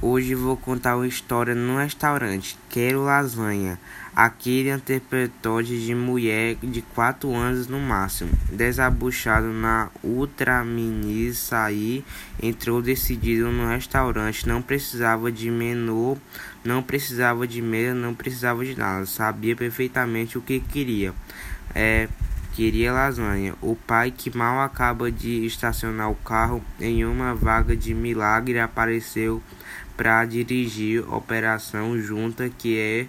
Hoje vou contar uma história num restaurante. Quero lasanha. Aquele interpretote de mulher de 4 anos no máximo. Desabuchado na ultramini sair, entrou decidido no restaurante. Não precisava de menu, não precisava de mesa, não precisava de nada. Sabia perfeitamente o que queria. É, queria lasanha. O pai, que mal acaba de estacionar o carro em uma vaga de milagre, apareceu para dirigir operação junta que é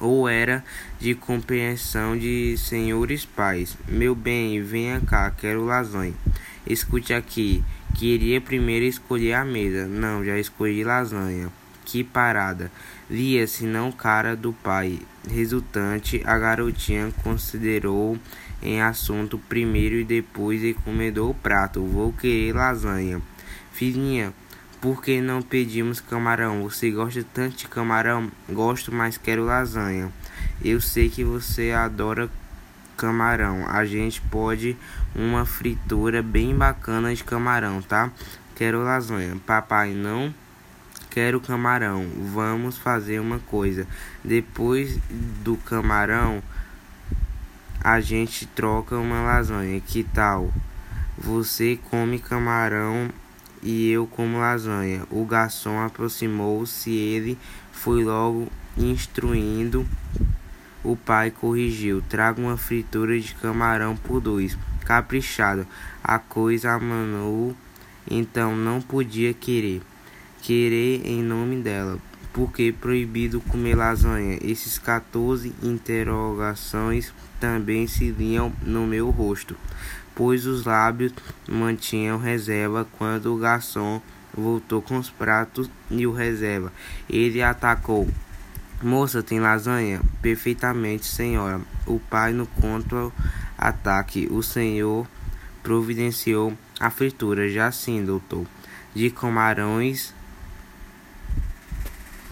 ou era de compreensão de senhores pais. Meu bem, venha cá, quero lasanha. Escute aqui, queria primeiro escolher a mesa. Não, já escolhi lasanha. Que parada. Lia-se não cara do pai. Resultante, a garotinha considerou em assunto primeiro e depois encomendou o prato. Vou querer lasanha. Filhinha, por que não pedimos camarão? Você gosta tanto de camarão? Gosto, mas quero lasanha. Eu sei que você adora camarão. A gente pode uma fritura bem bacana de camarão, tá? Quero lasanha. Papai, não quero camarão. Vamos fazer uma coisa. Depois do camarão, a gente troca uma lasanha. Que tal? Você come camarão e eu como lasanha. O garçom aproximou-se, ele foi logo instruindo. O pai corrigiu: traga uma fritura de camarão por dois. Caprichado. A coisa amanou, então não podia querer. Querer em nome dela. Porque proibido comer lasanha? Esses 14 interrogações também se liam no meu rosto pois os lábios mantinham reserva quando o garçom voltou com os pratos e o reserva. Ele atacou. Moça, tem lasanha? Perfeitamente, senhora. O pai no contra-ataque. O senhor providenciou a fritura. Já sim, doutor. De camarões